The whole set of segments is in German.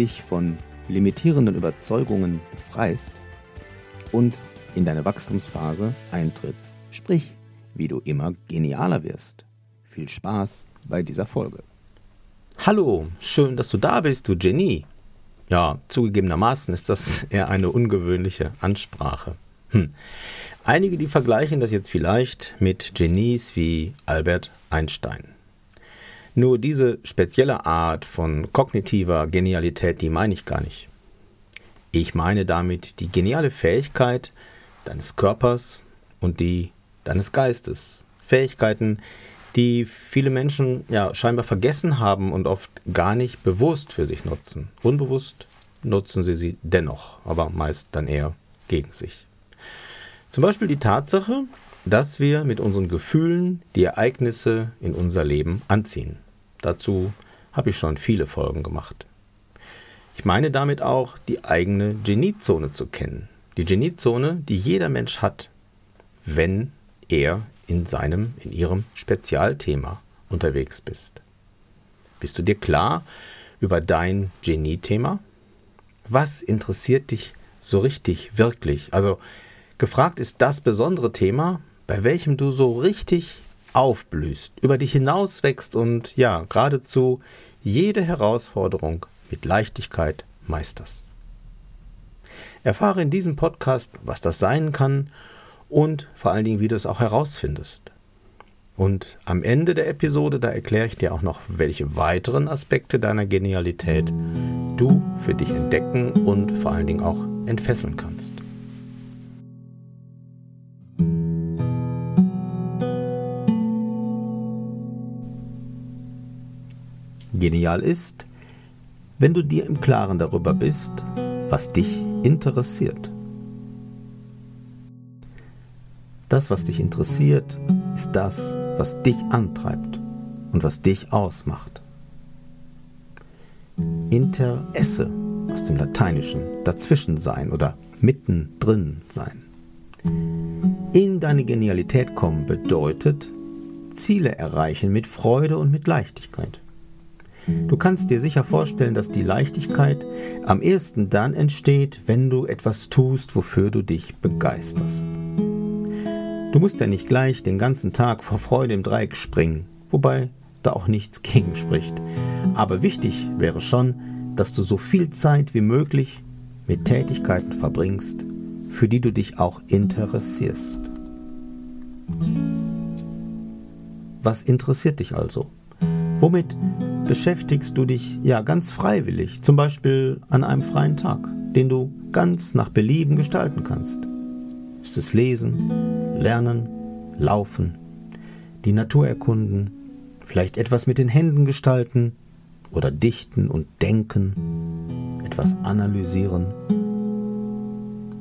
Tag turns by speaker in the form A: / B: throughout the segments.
A: dich von limitierenden Überzeugungen befreist und in deine Wachstumsphase eintrittst. Sprich, wie du immer genialer wirst. Viel Spaß bei dieser Folge.
B: Hallo, schön, dass du da bist, du Genie. Ja, zugegebenermaßen ist das eher eine ungewöhnliche Ansprache. Hm. Einige, die vergleichen das jetzt vielleicht mit Genies wie Albert Einstein. Nur diese spezielle Art von kognitiver Genialität, die meine ich gar nicht. Ich meine damit die geniale Fähigkeit deines Körpers und die deines Geistes. Fähigkeiten, die viele Menschen ja scheinbar vergessen haben und oft gar nicht bewusst für sich nutzen. Unbewusst nutzen sie sie dennoch, aber meist dann eher gegen sich. Zum Beispiel die Tatsache, dass wir mit unseren Gefühlen die Ereignisse in unser Leben anziehen. Dazu habe ich schon viele Folgen gemacht. Ich meine damit auch, die eigene Geniezone zu kennen. Die Geniezone, die jeder Mensch hat, wenn er in seinem, in ihrem Spezialthema unterwegs bist. Bist du dir klar über dein Genie-Thema? Was interessiert dich so richtig, wirklich? Also gefragt ist das besondere Thema, bei welchem du so richtig aufblühst, über dich hinauswächst und ja, geradezu jede Herausforderung mit Leichtigkeit meisterst. Erfahre in diesem Podcast, was das sein kann und vor allen Dingen, wie du es auch herausfindest. Und am Ende der Episode, da erkläre ich dir auch noch, welche weiteren Aspekte deiner Genialität du für dich entdecken und vor allen Dingen auch entfesseln kannst. Genial ist, wenn du dir im Klaren darüber bist, was dich interessiert. Das, was dich interessiert, ist das, was dich antreibt und was dich ausmacht. Interesse aus dem Lateinischen dazwischen sein oder mittendrin sein. In deine Genialität kommen bedeutet Ziele erreichen mit Freude und mit Leichtigkeit. Du kannst dir sicher vorstellen, dass die Leichtigkeit am ehesten dann entsteht, wenn du etwas tust, wofür du dich begeisterst. Du musst ja nicht gleich den ganzen Tag vor Freude im Dreieck springen, wobei da auch nichts gegen spricht. Aber wichtig wäre schon, dass du so viel Zeit wie möglich mit Tätigkeiten verbringst, für die du dich auch interessierst. Was interessiert dich also? Womit beschäftigst du dich ja ganz freiwillig, zum Beispiel an einem freien Tag, den du ganz nach Belieben gestalten kannst. Ist es Lesen, Lernen, Laufen, die Natur erkunden, vielleicht etwas mit den Händen gestalten oder dichten und denken, etwas analysieren?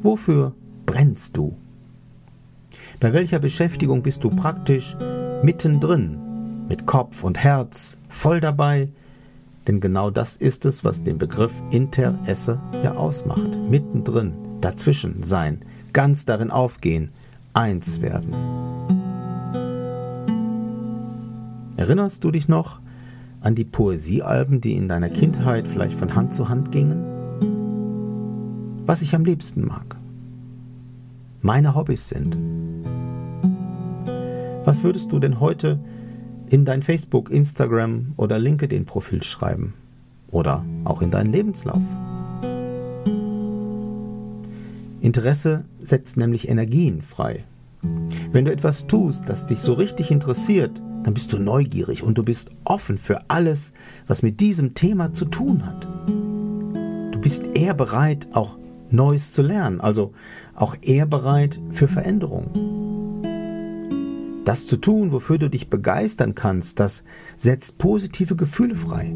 B: Wofür brennst du? Bei welcher Beschäftigung bist du praktisch mittendrin mit Kopf und Herz voll dabei, denn genau das ist es, was den Begriff Interesse ja ausmacht. Mittendrin, dazwischen sein, ganz darin aufgehen, eins werden. Erinnerst du dich noch an die Poesiealben, die in deiner Kindheit vielleicht von Hand zu Hand gingen? Was ich am liebsten mag. Meine Hobbys sind. Was würdest du denn heute in dein Facebook, Instagram oder LinkedIn-Profil schreiben oder auch in deinen Lebenslauf. Interesse setzt nämlich Energien frei. Wenn du etwas tust, das dich so richtig interessiert, dann bist du neugierig und du bist offen für alles, was mit diesem Thema zu tun hat. Du bist eher bereit, auch Neues zu lernen, also auch eher bereit für Veränderungen. Das zu tun, wofür du dich begeistern kannst, das setzt positive Gefühle frei.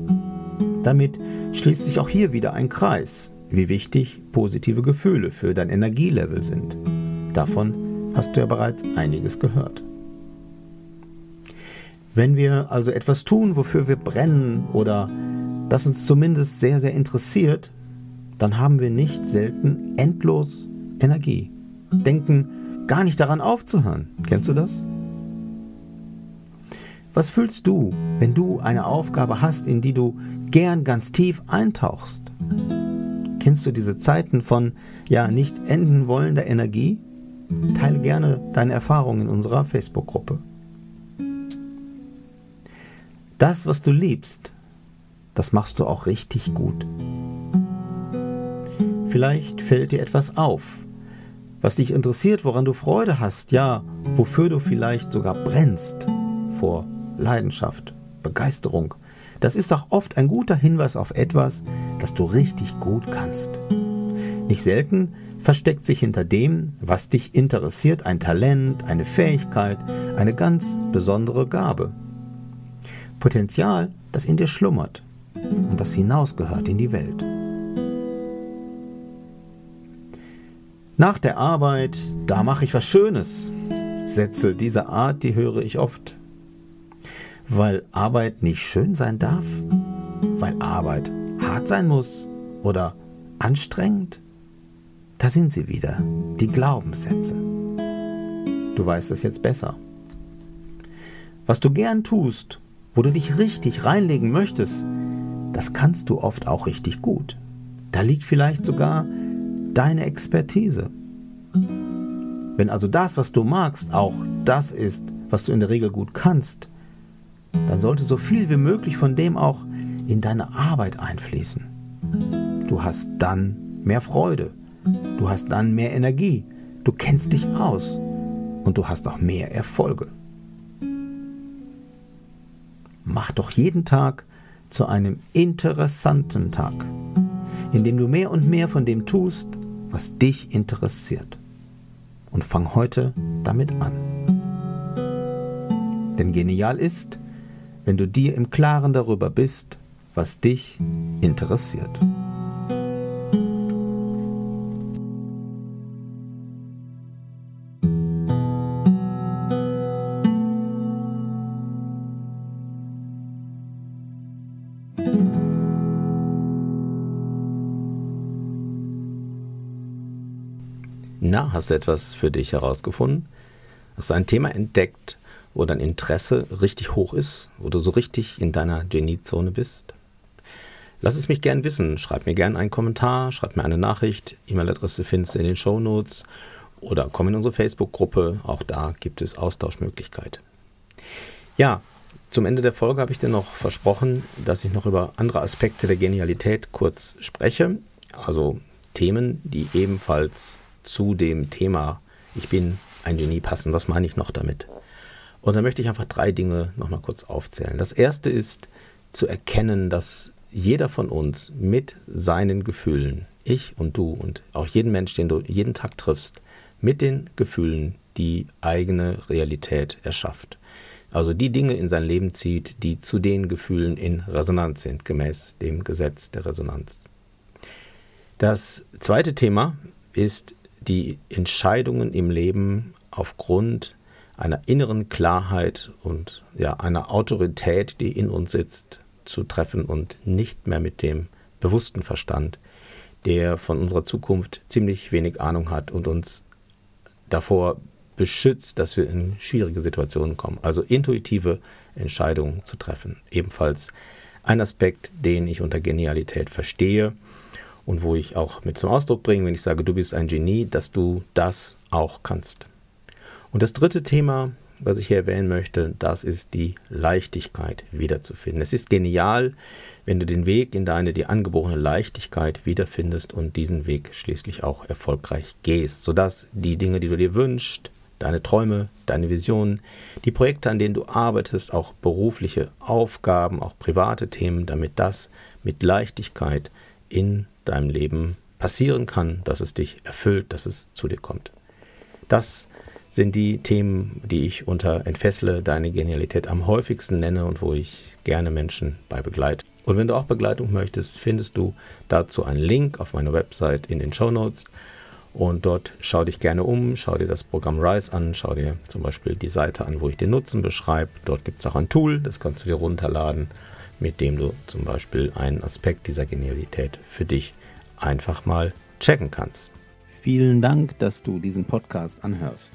B: Damit schließt sich auch hier wieder ein Kreis, wie wichtig positive Gefühle für dein Energielevel sind. Davon hast du ja bereits einiges gehört. Wenn wir also etwas tun, wofür wir brennen oder das uns zumindest sehr, sehr interessiert, dann haben wir nicht selten endlos Energie. Denken gar nicht daran aufzuhören. Kennst du das? Was fühlst du, wenn du eine Aufgabe hast, in die du gern ganz tief eintauchst? Kennst du diese Zeiten von ja nicht enden wollender Energie? Teile gerne deine Erfahrungen in unserer Facebook-Gruppe. Das, was du liebst, das machst du auch richtig gut. Vielleicht fällt dir etwas auf, was dich interessiert, woran du Freude hast, ja, wofür du vielleicht sogar brennst vor Leidenschaft, Begeisterung. Das ist auch oft ein guter Hinweis auf etwas, das du richtig gut kannst. Nicht selten versteckt sich hinter dem, was dich interessiert, ein Talent, eine Fähigkeit, eine ganz besondere Gabe. Potenzial, das in dir schlummert und das hinausgehört in die Welt. Nach der Arbeit, da mache ich was Schönes. Sätze dieser Art, die höre ich oft. Weil Arbeit nicht schön sein darf? Weil Arbeit hart sein muss? Oder anstrengend? Da sind sie wieder, die Glaubenssätze. Du weißt es jetzt besser. Was du gern tust, wo du dich richtig reinlegen möchtest, das kannst du oft auch richtig gut. Da liegt vielleicht sogar deine Expertise. Wenn also das, was du magst, auch das ist, was du in der Regel gut kannst, dann sollte so viel wie möglich von dem auch in deine Arbeit einfließen. Du hast dann mehr Freude, du hast dann mehr Energie, du kennst dich aus und du hast auch mehr Erfolge. Mach doch jeden Tag zu einem interessanten Tag, in dem du mehr und mehr von dem tust, was dich interessiert. Und fang heute damit an. Denn genial ist, wenn du dir im Klaren darüber bist, was dich interessiert. Na, hast du etwas für dich herausgefunden? Hast du ein Thema entdeckt, wo dein Interesse richtig hoch ist, wo du so richtig in deiner Geniezone bist? Lass es mich gern wissen. Schreib mir gern einen Kommentar, schreib mir eine Nachricht. E-Mail-Adresse findest du in den Show Notes oder komm in unsere Facebook-Gruppe. Auch da gibt es Austauschmöglichkeiten. Ja, zum Ende der Folge habe ich dir noch versprochen, dass ich noch über andere Aspekte der Genialität kurz spreche. Also Themen, die ebenfalls zu dem Thema Ich bin ein Genie passen. Was meine ich noch damit? Und da möchte ich einfach drei Dinge nochmal kurz aufzählen. Das erste ist zu erkennen, dass jeder von uns mit seinen Gefühlen, ich und du und auch jeden Mensch, den du jeden Tag triffst, mit den Gefühlen die eigene Realität erschafft. Also die Dinge in sein Leben zieht, die zu den Gefühlen in Resonanz sind, gemäß dem Gesetz der Resonanz. Das zweite Thema ist die Entscheidungen im Leben aufgrund einer inneren Klarheit und ja, einer Autorität, die in uns sitzt, zu treffen und nicht mehr mit dem bewussten Verstand, der von unserer Zukunft ziemlich wenig Ahnung hat und uns davor beschützt, dass wir in schwierige Situationen kommen. Also intuitive Entscheidungen zu treffen. Ebenfalls ein Aspekt, den ich unter Genialität verstehe und wo ich auch mit zum Ausdruck bringe, wenn ich sage, du bist ein Genie, dass du das auch kannst. Und das dritte Thema, was ich hier erwähnen möchte, das ist die Leichtigkeit wiederzufinden. Es ist genial, wenn du den Weg in deine dir angeborene Leichtigkeit wiederfindest und diesen Weg schließlich auch erfolgreich gehst, sodass die Dinge, die du dir wünschst, deine Träume, deine Visionen, die Projekte, an denen du arbeitest, auch berufliche Aufgaben, auch private Themen, damit das mit Leichtigkeit in deinem Leben passieren kann, dass es dich erfüllt, dass es zu dir kommt. Das sind die Themen, die ich unter Entfessle deine Genialität am häufigsten nenne und wo ich gerne Menschen bei begleite. Und wenn du auch Begleitung möchtest, findest du dazu einen Link auf meiner Website in den Show Notes. Und dort schau dich gerne um, schau dir das Programm RISE an, schau dir zum Beispiel die Seite an, wo ich den Nutzen beschreibe. Dort gibt es auch ein Tool, das kannst du dir runterladen, mit dem du zum Beispiel einen Aspekt dieser Genialität für dich einfach mal checken kannst.
A: Vielen Dank, dass du diesen Podcast anhörst.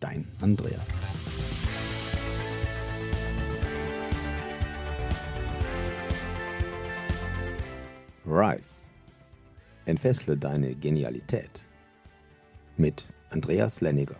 A: dein Andreas. Rise. Entfessle deine Genialität mit Andreas Lenniger.